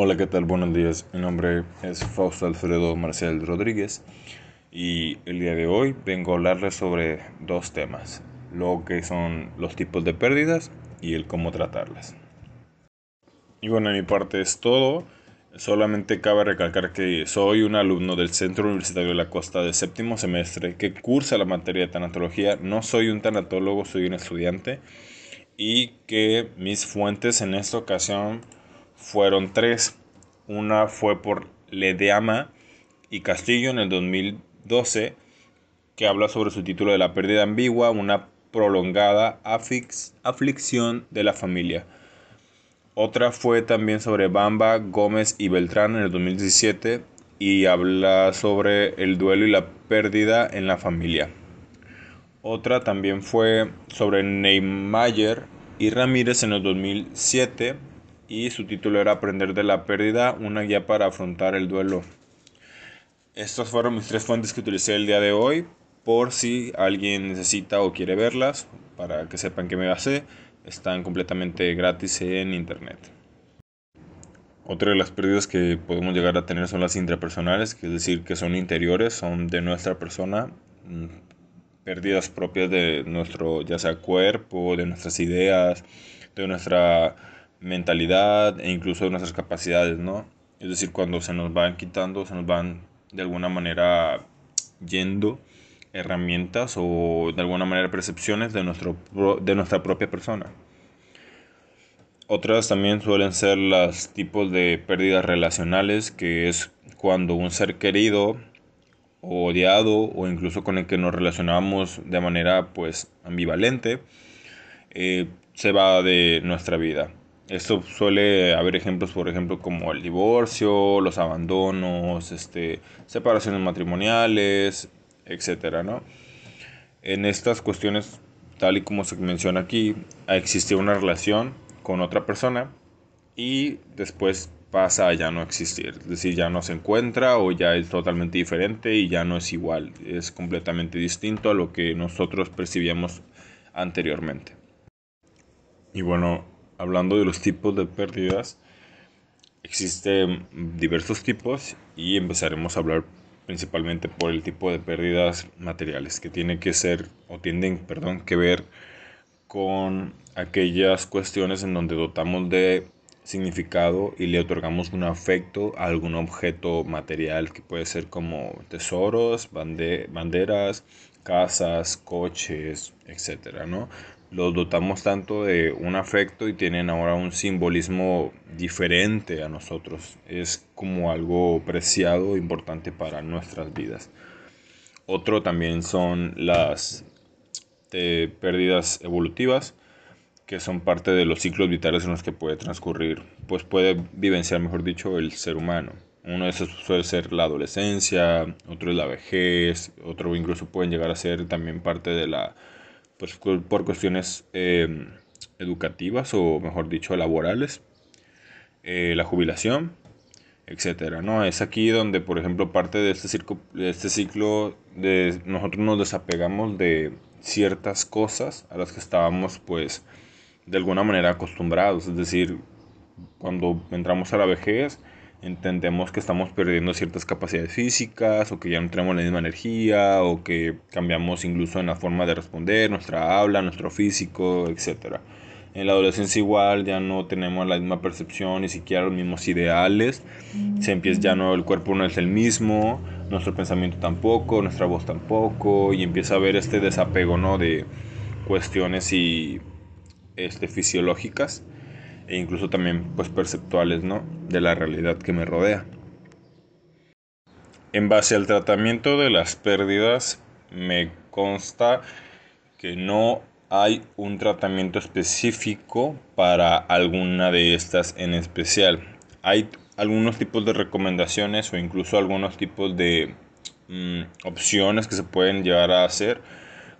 Hola, ¿qué tal? Buenos días. Mi nombre es Fausto Alfredo Marcel Rodríguez y el día de hoy vengo a hablarles sobre dos temas, lo que son los tipos de pérdidas y el cómo tratarlas. Y bueno, en mi parte es todo. Solamente cabe recalcar que soy un alumno del Centro Universitario de la Costa de séptimo semestre que cursa la materia de tanatología. No soy un tanatólogo, soy un estudiante y que mis fuentes en esta ocasión fueron tres. Una fue por Ledeama y Castillo en el 2012, que habla sobre su título de la pérdida ambigua, una prolongada aflicción de la familia. Otra fue también sobre Bamba, Gómez y Beltrán en el 2017 y habla sobre el duelo y la pérdida en la familia. Otra también fue sobre Neymar y Ramírez en el 2007 y su título era Aprender de la pérdida, una guía para afrontar el duelo. Estas fueron mis tres fuentes que utilicé el día de hoy por si alguien necesita o quiere verlas para que sepan qué me basé. Están completamente gratis en internet. Otra de las pérdidas que podemos llegar a tener son las intrapersonales, que es decir, que son interiores, son de nuestra persona, pérdidas propias de nuestro, ya sea cuerpo, de nuestras ideas, de nuestra mentalidad e incluso nuestras capacidades, ¿no? Es decir, cuando se nos van quitando, se nos van de alguna manera yendo herramientas o de alguna manera percepciones de, nuestro, de nuestra propia persona. Otras también suelen ser los tipos de pérdidas relacionales, que es cuando un ser querido odiado o incluso con el que nos relacionamos de manera pues ambivalente, eh, se va de nuestra vida. Esto suele haber ejemplos, por ejemplo, como el divorcio, los abandonos, este, separaciones matrimoniales, etcétera, ¿no? En estas cuestiones, tal y como se menciona aquí, existe una relación con otra persona y después pasa a ya no existir. Es decir, ya no se encuentra o ya es totalmente diferente y ya no es igual. Es completamente distinto a lo que nosotros percibíamos anteriormente. Y bueno, hablando de los tipos de pérdidas, existen diversos tipos y empezaremos a hablar principalmente por el tipo de pérdidas materiales que tiene que ser o tienden, perdón, que ver con aquellas cuestiones en donde dotamos de significado y le otorgamos un afecto a algún objeto material que puede ser como tesoros, banderas, casas, coches, etcétera, ¿no? Los dotamos tanto de un afecto y tienen ahora un simbolismo diferente a nosotros. Es como algo preciado, importante para nuestras vidas. Otro también son las eh, pérdidas evolutivas que son parte de los ciclos vitales en los que puede transcurrir, pues puede vivenciar, mejor dicho, el ser humano. Uno de esos suele ser la adolescencia, otro es la vejez, otro incluso pueden llegar a ser también parte de la, pues por cuestiones em, educativas o mejor dicho laborales, eh, la jubilación, etcétera, ¿no? Es aquí donde, por ejemplo, parte de este, circo, de este ciclo de nosotros nos desapegamos de ciertas cosas a las que estábamos pues de alguna manera acostumbrados, es decir, cuando entramos a la vejez entendemos que estamos perdiendo ciertas capacidades físicas o que ya no tenemos la misma energía o que cambiamos incluso en la forma de responder, nuestra habla, nuestro físico, etc. En la adolescencia igual ya no tenemos la misma percepción, ni siquiera los mismos ideales, se empieza ya no, el cuerpo no es el mismo, nuestro pensamiento tampoco, nuestra voz tampoco, y empieza a haber este desapego ¿no? de cuestiones y este, fisiológicas e incluso también pues perceptuales ¿no? de la realidad que me rodea. En base al tratamiento de las pérdidas me consta que no hay un tratamiento específico para alguna de estas en especial. Hay algunos tipos de recomendaciones o incluso algunos tipos de mm, opciones que se pueden llevar a hacer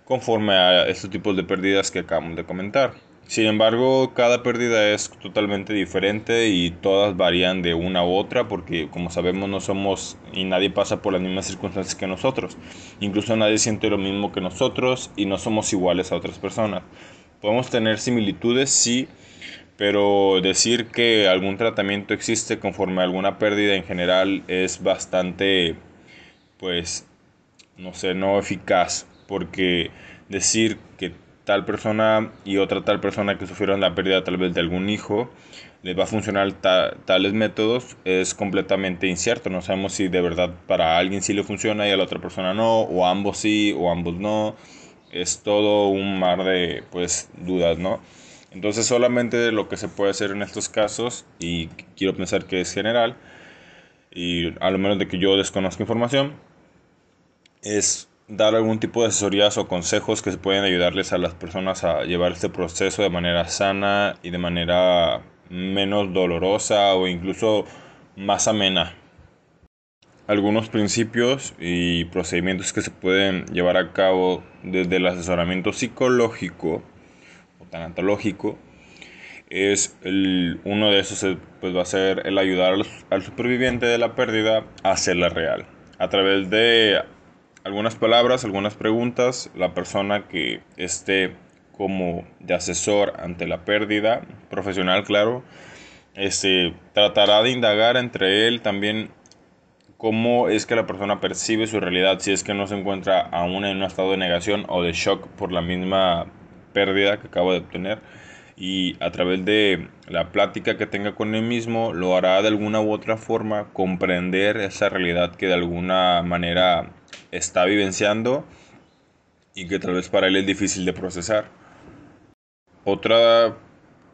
conforme a estos tipos de pérdidas que acabamos de comentar. Sin embargo, cada pérdida es totalmente diferente y todas varían de una u otra porque como sabemos no somos y nadie pasa por las mismas circunstancias que nosotros. Incluso nadie siente lo mismo que nosotros y no somos iguales a otras personas. Podemos tener similitudes, sí, pero decir que algún tratamiento existe conforme a alguna pérdida en general es bastante, pues, no sé, no eficaz, porque decir que tal persona y otra tal persona que sufrieron la pérdida tal vez de algún hijo, les va a funcionar tales métodos es completamente incierto. No sabemos si de verdad para alguien sí le funciona y a la otra persona no, o ambos sí, o ambos no. Es todo un mar de pues dudas, ¿no? Entonces solamente lo que se puede hacer en estos casos, y quiero pensar que es general, y a lo menos de que yo desconozca información, es dar algún tipo de asesorías o consejos que pueden ayudarles a las personas a llevar este proceso de manera sana y de manera menos dolorosa o incluso más amena. Algunos principios y procedimientos que se pueden llevar a cabo desde el asesoramiento psicológico o tanatológico es el, uno de esos pues va a ser el ayudar al, superviviente de la pérdida a hacerla real a través de algunas palabras, algunas preguntas, la persona que esté como de asesor ante la pérdida, profesional claro, este, tratará de indagar entre él también cómo es que la persona percibe su realidad, si es que no se encuentra aún en un estado de negación o de shock por la misma pérdida que acaba de obtener. Y a través de la plática que tenga con él mismo, lo hará de alguna u otra forma comprender esa realidad que de alguna manera está vivenciando y que tal vez para él es difícil de procesar. Otra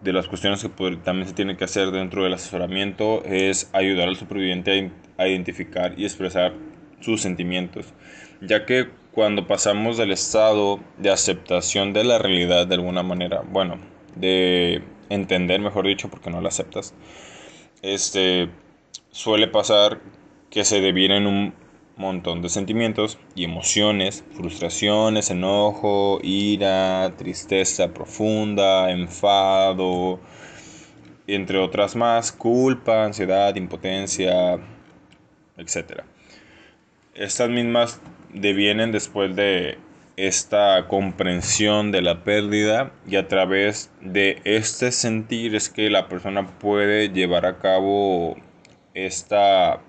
de las cuestiones que también se tiene que hacer dentro del asesoramiento es ayudar al superviviente a, identificar y expresar sus sentimientos, ya que cuando pasamos del estado de aceptación de la realidad de alguna manera, bueno, de entender, mejor dicho, porque no la aceptas, este suele pasar que se deviene en un montón de sentimientos y emociones, frustraciones, enojo, ira, tristeza profunda, enfado, entre otras más, culpa, ansiedad, impotencia, etc. Estas mismas devienen después de esta comprensión de la pérdida y a través de este sentir es que la persona puede llevar a cabo esta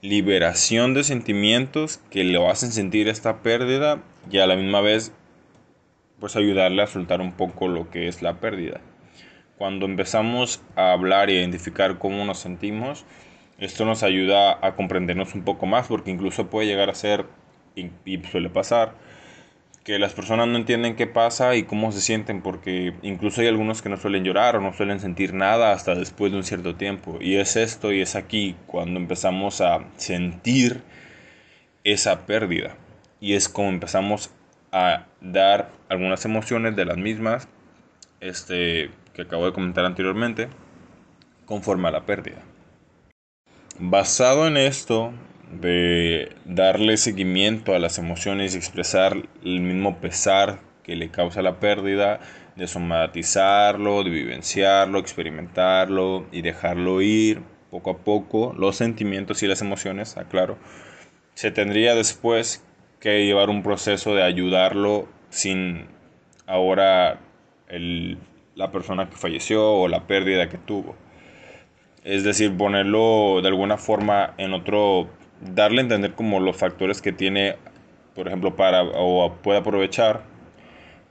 liberación de sentimientos que le hacen sentir esta pérdida y a la misma vez pues ayudarle a soltar un poco lo que es la pérdida. Cuando empezamos a hablar y a identificar cómo nos sentimos, esto nos ayuda a comprendernos un poco más porque incluso puede llegar a ser, y suele pasar, que las personas no entienden qué pasa y cómo se sienten, porque incluso hay algunos que no suelen llorar o no suelen sentir nada hasta después de un cierto tiempo. Y es esto y es aquí cuando empezamos a sentir esa pérdida. Y es como empezamos a dar algunas emociones de las mismas este, que acabo de comentar anteriormente, conforme a la pérdida. Basado en esto, de darle seguimiento a las emociones y expresar el mismo pesar que le causa la pérdida, de somatizarlo, de vivenciarlo, experimentarlo y dejarlo ir poco a poco, los sentimientos y las emociones, aclaro, se tendría después que llevar un proceso de ayudarlo sin ahora la persona que falleció o la pérdida que tuvo. Es decir, ponerlo de alguna forma en otro darle a entender como los factores que tiene, por ejemplo, para o puede aprovechar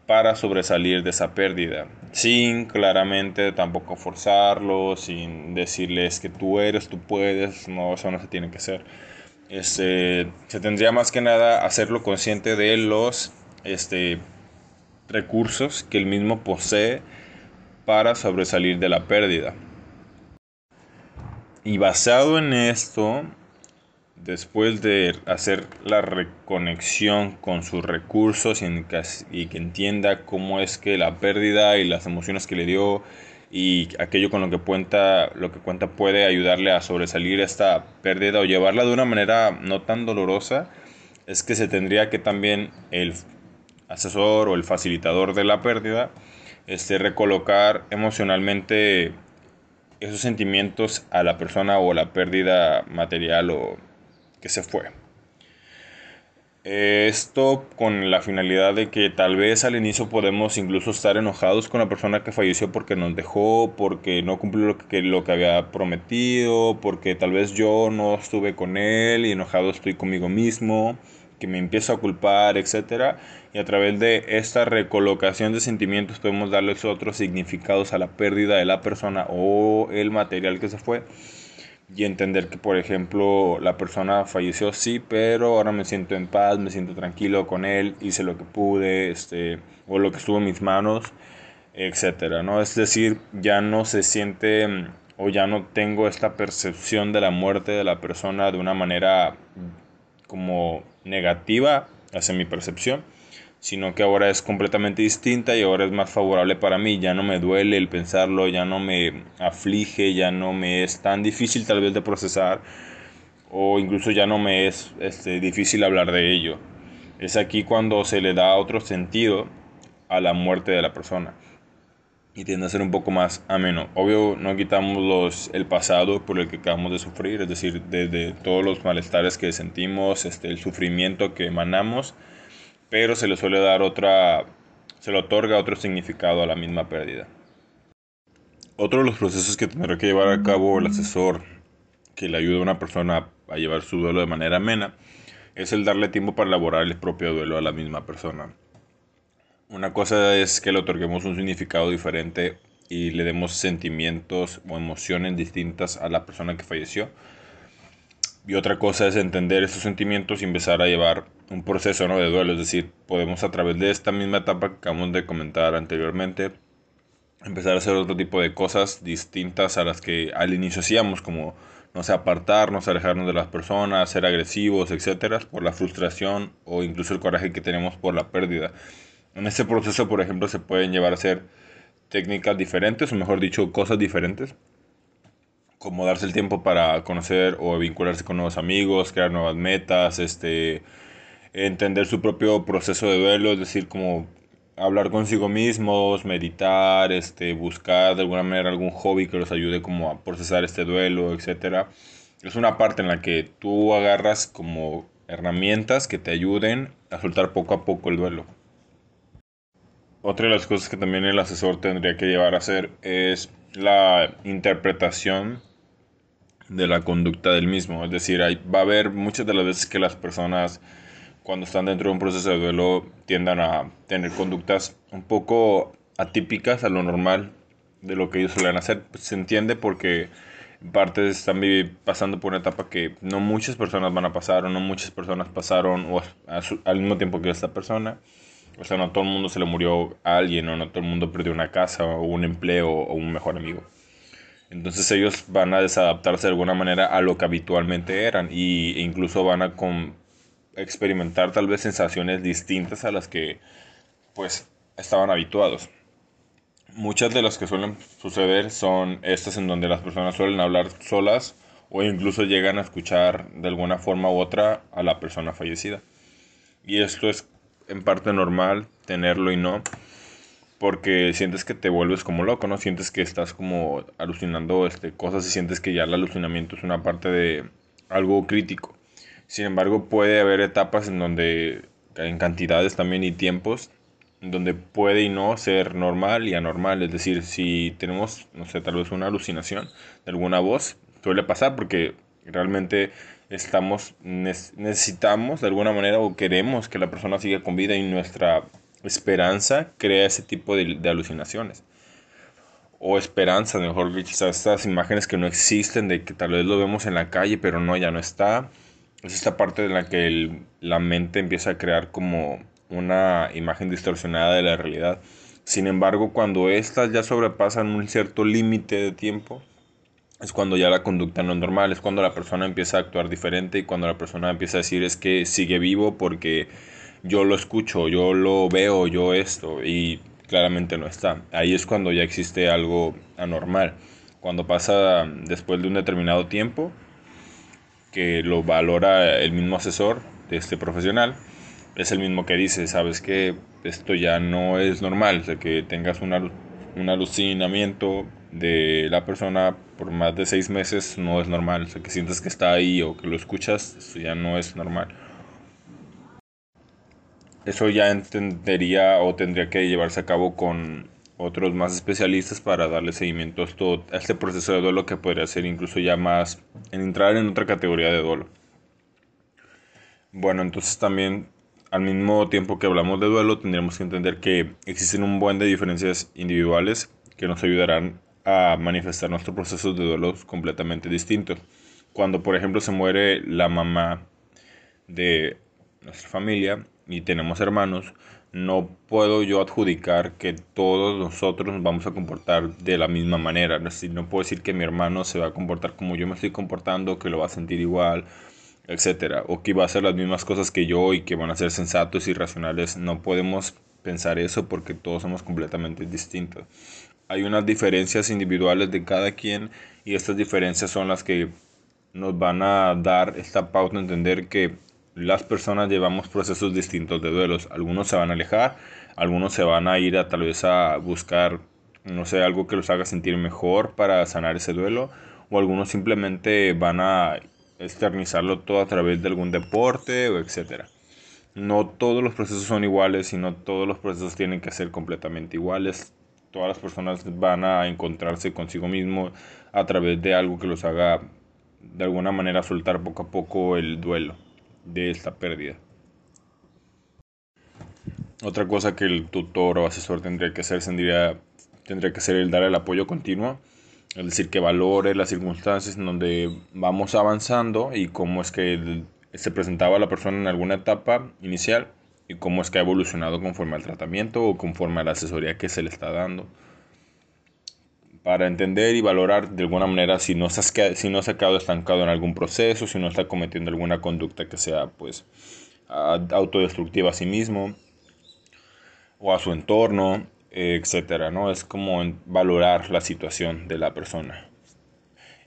para sobresalir de esa pérdida, sin claramente tampoco forzarlo, sin decirles que tú eres, tú puedes, no, eso no se tiene que hacer. Este, se tendría más que nada hacerlo consciente de los este, recursos que el mismo posee para sobresalir de la pérdida. Y basado en esto, después de hacer la reconexión con sus recursos y, que entienda cómo es que la pérdida y las emociones que le dio y aquello con lo que cuenta, lo que cuenta puede ayudarle a sobresalir esta pérdida o llevarla de una manera no tan dolorosa, es que se tendría que también el asesor o el facilitador de la pérdida este, recolocar emocionalmente esos sentimientos a la persona o la pérdida material o que se fue. Esto con la finalidad de que tal vez al inicio podemos incluso estar enojados con la persona que falleció porque nos dejó, porque no cumplió lo que, lo que había prometido, porque tal vez yo no estuve con él y enojado estoy conmigo mismo, que me empiezo a culpar, etc. Y a través de esta recolocación de sentimientos podemos darles otros significados a la pérdida de la persona o el material que se fue y entender que, por ejemplo, la persona falleció, sí, pero ahora me siento en paz, me siento tranquilo con él, hice lo que pude, este, o lo que estuvo en mis manos, etcétera, ¿no? Es decir, ya no se siente o ya no tengo esta percepción de la muerte de la persona de una manera como negativa hacia mi percepción, sino que ahora es completamente distinta y ahora es más favorable para mí, ya no me duele el pensarlo, ya no me aflige, ya no me es tan difícil tal vez de procesar o incluso ya no me es este, difícil hablar de ello. Es aquí cuando se le da otro sentido a la muerte de la persona y tiende a ser un poco más ameno. Obvio, no quitamos los, el pasado por el que acabamos de sufrir, es decir, desde todos los malestares que sentimos, este, el sufrimiento que emanamos, pero se le suele dar otra, se le otorga otro significado a la misma pérdida. Otro de los procesos que tendrá que llevar a cabo el asesor que le ayuda a una persona a llevar su duelo de manera amena es el darle tiempo para elaborar el propio duelo a la misma persona. Una cosa es que le otorguemos un significado diferente y le demos sentimientos o emociones distintas a la persona que falleció. Y otra cosa es entender esos sentimientos y empezar a llevar un proceso ¿no? de duelo. Es decir, podemos a través de esta misma etapa que acabamos de comentar anteriormente, empezar a hacer otro tipo de cosas distintas a las que al inicio hacíamos, como, no sé, apartarnos, alejarnos de las personas, ser agresivos, etcétera, por la frustración o incluso el coraje que tenemos por la pérdida. En este proceso, por ejemplo, se pueden llevar a hacer técnicas diferentes, o mejor dicho, cosas diferentes como darse el tiempo para conocer o vincularse con nuevos amigos, crear nuevas metas, este, entender su propio proceso de duelo, es decir, como hablar consigo mismos, meditar, este, buscar de alguna manera algún hobby que los ayude como a procesar este duelo, etc. Es una parte en la que tú agarras como herramientas que te ayuden a soltar poco a poco el duelo. Otra de las cosas que también el asesor tendría que llevar a hacer es la interpretación de la conducta del mismo. Es decir, hay, va a haber muchas de las veces que las personas cuando están dentro de un proceso de duelo tiendan a tener conductas un poco atípicas a lo normal de lo que ellos suelen hacer. Pues, se entiende porque en parte están pasando por una etapa que no muchas personas van a pasar o no muchas personas pasaron o al mismo tiempo que esta persona. O sea, no todo el mundo se le murió a alguien o no todo el mundo perdió una casa o un empleo o un mejor amigo. Entonces ellos van a desadaptarse de alguna manera a lo que habitualmente eran y, e incluso van a experimentar tal vez sensaciones distintas a las que pues estaban habituados. Muchas de las que suelen suceder son estas en donde las personas suelen hablar solas o incluso llegan a escuchar de alguna forma u otra a la persona fallecida. Y esto es en parte normal tenerlo y no porque sientes que te vuelves como loco, ¿no? Sientes que estás como alucinando este, cosas y sientes que ya el alucinamiento es una parte de algo crítico. Sin embargo, puede haber etapas en donde, en cantidades también y tiempos, donde puede y no ser normal y anormal. Es decir, si tenemos, no sé, tal vez una alucinación de alguna voz, suele pasar porque realmente estamos, necesitamos de alguna manera o queremos que la persona siga con vida y nuestra esperanza crea ese tipo de, alucinaciones. O esperanza, mejor dicho, estas imágenes que no existen, de que tal vez lo vemos en la calle, pero no, ya no está. Es esta parte en la que la mente empieza a crear como una imagen distorsionada de la realidad. Sin embargo, cuando estas ya sobrepasan un cierto límite de tiempo, es cuando ya la conducta no es normal, es cuando la persona empieza a actuar diferente y cuando la persona empieza a decir es que sigue vivo porque yo lo escucho, yo lo veo, yo esto, y claramente no está. Ahí es cuando ya existe algo anormal. Cuando pasa después de un determinado tiempo, que lo valora el mismo asesor de este profesional, es el mismo que dice, sabes que esto ya no es normal, o que tengas un alucinamiento de la persona por más de seis meses no es normal, o sea, que sientes que está ahí o que lo escuchas, eso ya no es normal. Eso ya entendería o tendría que llevarse a cabo con otros más especialistas para darle seguimiento a, este proceso de duelo que podría ser incluso ya más en entrar en otra categoría de duelo. Bueno, entonces también al mismo tiempo que hablamos de duelo tendríamos que entender que existen un buen de diferencias individuales que nos ayudarán a manifestar nuestros procesos de duelo completamente distintos. Cuando por ejemplo se muere la mamá de nuestra familia y tenemos hermanos, no puedo yo adjudicar que todos nosotros nos vamos a comportar de la misma manera. Decir, no puedo decir que mi hermano se va a comportar como yo me estoy comportando, que lo va a sentir igual, etcétera, o que va a hacer las mismas cosas que yo y que van a ser sensatos y racionales. No podemos pensar eso porque todos somos completamente distintos. Hay unas diferencias individuales de cada quien y estas diferencias son las que nos van a dar esta pauta a entender que las personas llevamos procesos distintos de duelos. Algunos se van a alejar, algunos se van a ir a tal vez a buscar, no sé, algo que los haga sentir mejor para sanar ese duelo, o algunos simplemente van a externizarlo todo a través de algún deporte o etcétera. No todos los procesos son iguales y no todos los procesos tienen que ser completamente iguales. Todas las personas van a encontrarse consigo mismo a través de algo que los haga de alguna manera soltar poco a poco el duelo de esta pérdida. Otra cosa que el tutor o asesor tendría que hacer tendría, tendría que ser el dar el apoyo continuo, es decir, que valore las circunstancias en donde vamos avanzando y cómo es que se presentaba la persona en alguna etapa inicial y cómo es que ha evolucionado conforme al tratamiento o conforme a la asesoría que se le está dando para entender y valorar de alguna manera si no, se ha, si no se ha quedado estancado en algún proceso, si no está cometiendo alguna conducta que sea pues autodestructiva a sí mismo o a su entorno, etcétera, ¿no? Es como valorar la situación de la persona.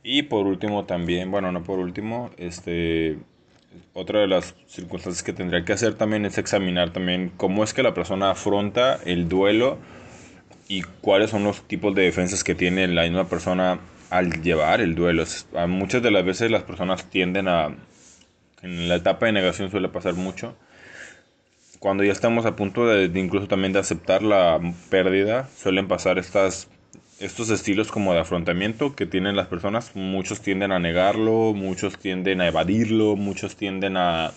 Y por último también, bueno, no por último, este otra de las circunstancias que tendría que hacer también es examinar también cómo es que la persona afronta el duelo y cuáles son los tipos de defensas que tiene la misma persona al llevar el duelo. Muchas de las veces las personas tienden a, en la etapa de negación suele pasar mucho, cuando ya estamos a punto de, incluso también de aceptar la pérdida, suelen pasar estas, estos estilos como de afrontamiento que tienen las personas. Muchos tienden a negarlo, muchos tienden a evadirlo, muchos tienden a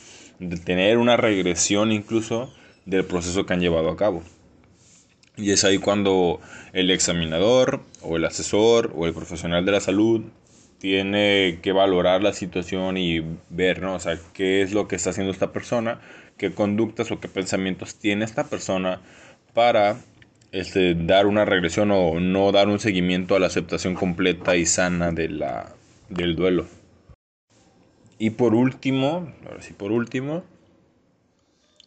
tener una regresión incluso del proceso que han llevado a cabo. Y es ahí cuando el examinador o el asesor o el profesional de la salud tiene que valorar la situación y ver, ¿no? O sea, qué es lo que está haciendo esta persona, qué conductas o qué pensamientos tiene esta persona para este, dar una regresión o no dar un seguimiento a la aceptación completa y sana de la, del duelo. Y por último, ahora sí, por último,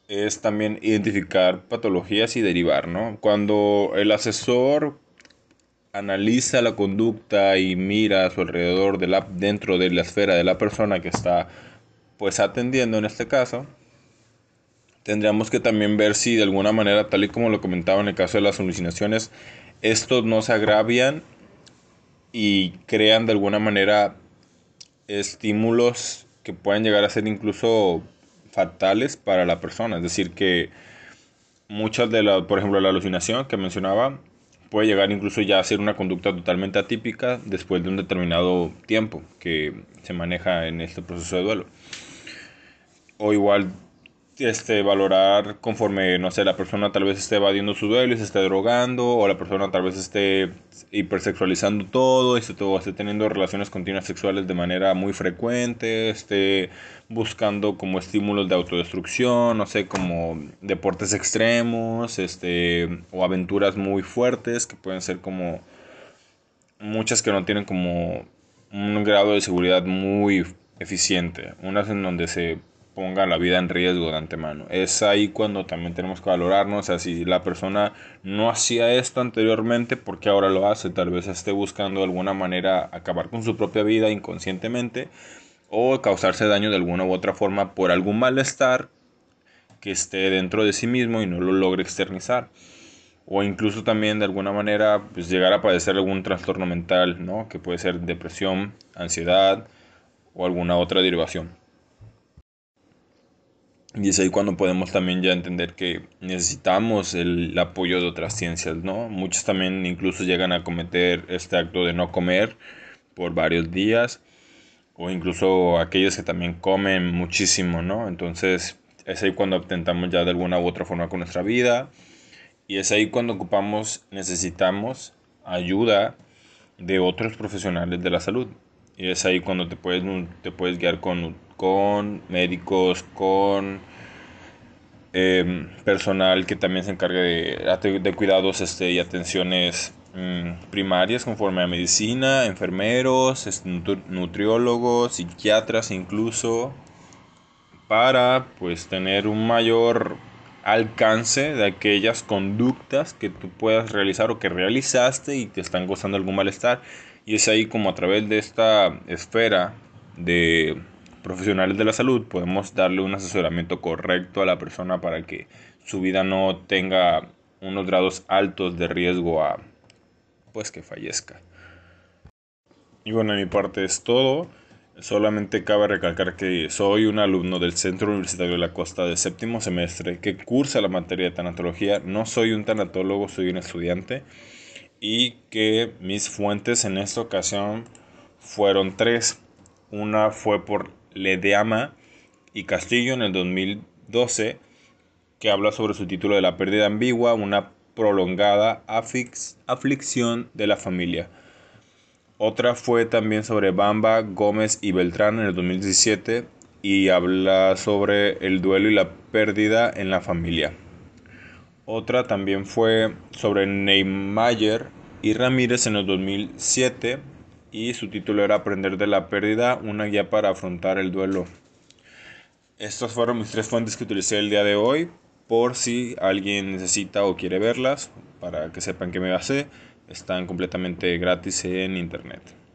es también identificar patologías y derivar, ¿no? Cuando el asesor analiza la conducta y mira a su alrededor de la, dentro de la esfera de la persona que está pues atendiendo en este caso, tendríamos que también ver si de alguna manera, tal y como lo comentaba en el caso de las alucinaciones, estos no se agravian y crean de alguna manera estímulos que pueden llegar a ser incluso fatales para la persona. Es decir, que muchas de las, por ejemplo, la alucinación que mencionaba, puede llegar incluso ya a ser una conducta totalmente atípica después de un determinado tiempo que se maneja en este proceso de duelo. O igual este, valorar conforme, no sé, la persona tal vez esté evadiendo su duelo y se esté drogando, o la persona tal vez esté hipersexualizando todo, esté, todo, esté teniendo relaciones continuas sexuales de manera muy frecuente, esté buscando como estímulos de autodestrucción, no sé, como deportes extremos, este, o aventuras muy fuertes que pueden ser como muchas que no tienen como un grado de seguridad muy eficiente, unas en donde se ponga la vida en riesgo de antemano. Es ahí cuando también tenemos que valorarnos, o sea, si la persona no hacía esto anteriormente, ¿por qué ahora lo hace? Tal vez esté buscando de alguna manera acabar con su propia vida inconscientemente o causarse daño de alguna u otra forma por algún malestar que esté dentro de sí mismo y no lo logre externizar. O incluso también de alguna manera pues, llegar a padecer algún trastorno mental, ¿no? que puede ser depresión, ansiedad o alguna otra derivación. Y es ahí cuando podemos también ya entender que necesitamos el apoyo de otras ciencias, ¿no? Muchos también incluso llegan a cometer este acto de no comer por varios días o incluso aquellos que también comen muchísimo, ¿no? Entonces es ahí cuando intentamos ya de alguna u otra forma con nuestra vida y es ahí cuando ocupamos, necesitamos ayuda de otros profesionales de la salud. Y es ahí cuando te puedes, te puedes guiar con, con médicos, con em, personal que también se encargue de, de cuidados este, y atenciones mm, primarias conforme a medicina, enfermeros, este, nutriólogos, psiquiatras incluso, para pues tener un mayor alcance de aquellas conductas que tú puedas realizar o que realizaste y te están causando algún malestar. Y es ahí como a través de esta esfera de profesionales de la salud podemos darle un asesoramiento correcto a la persona para que su vida no tenga unos grados altos de riesgo a pues que fallezca. Y bueno, de mi parte es todo. Solamente cabe recalcar que soy un alumno del Centro Universitario de la Costa de séptimo semestre que cursa la materia de tanatología. No soy un tanatólogo, soy un estudiante. Y que mis fuentes en esta ocasión fueron tres. Una fue por Ledeama y Castillo en el 2012, que habla sobre su título de la pérdida ambigua, una prolongada aflicción de la familia. Otra fue también sobre Bamba, Gómez y Beltrán en el 2017 y habla sobre el duelo y la pérdida en la familia. Otra también fue sobre Neymar y Ramírez en el 2007 y su título era Aprender de la pérdida, una guía para afrontar el duelo. Estas fueron mis tres fuentes que utilicé el día de hoy por si alguien necesita o quiere verlas para que sepan que me basé están completamente gratis en internet.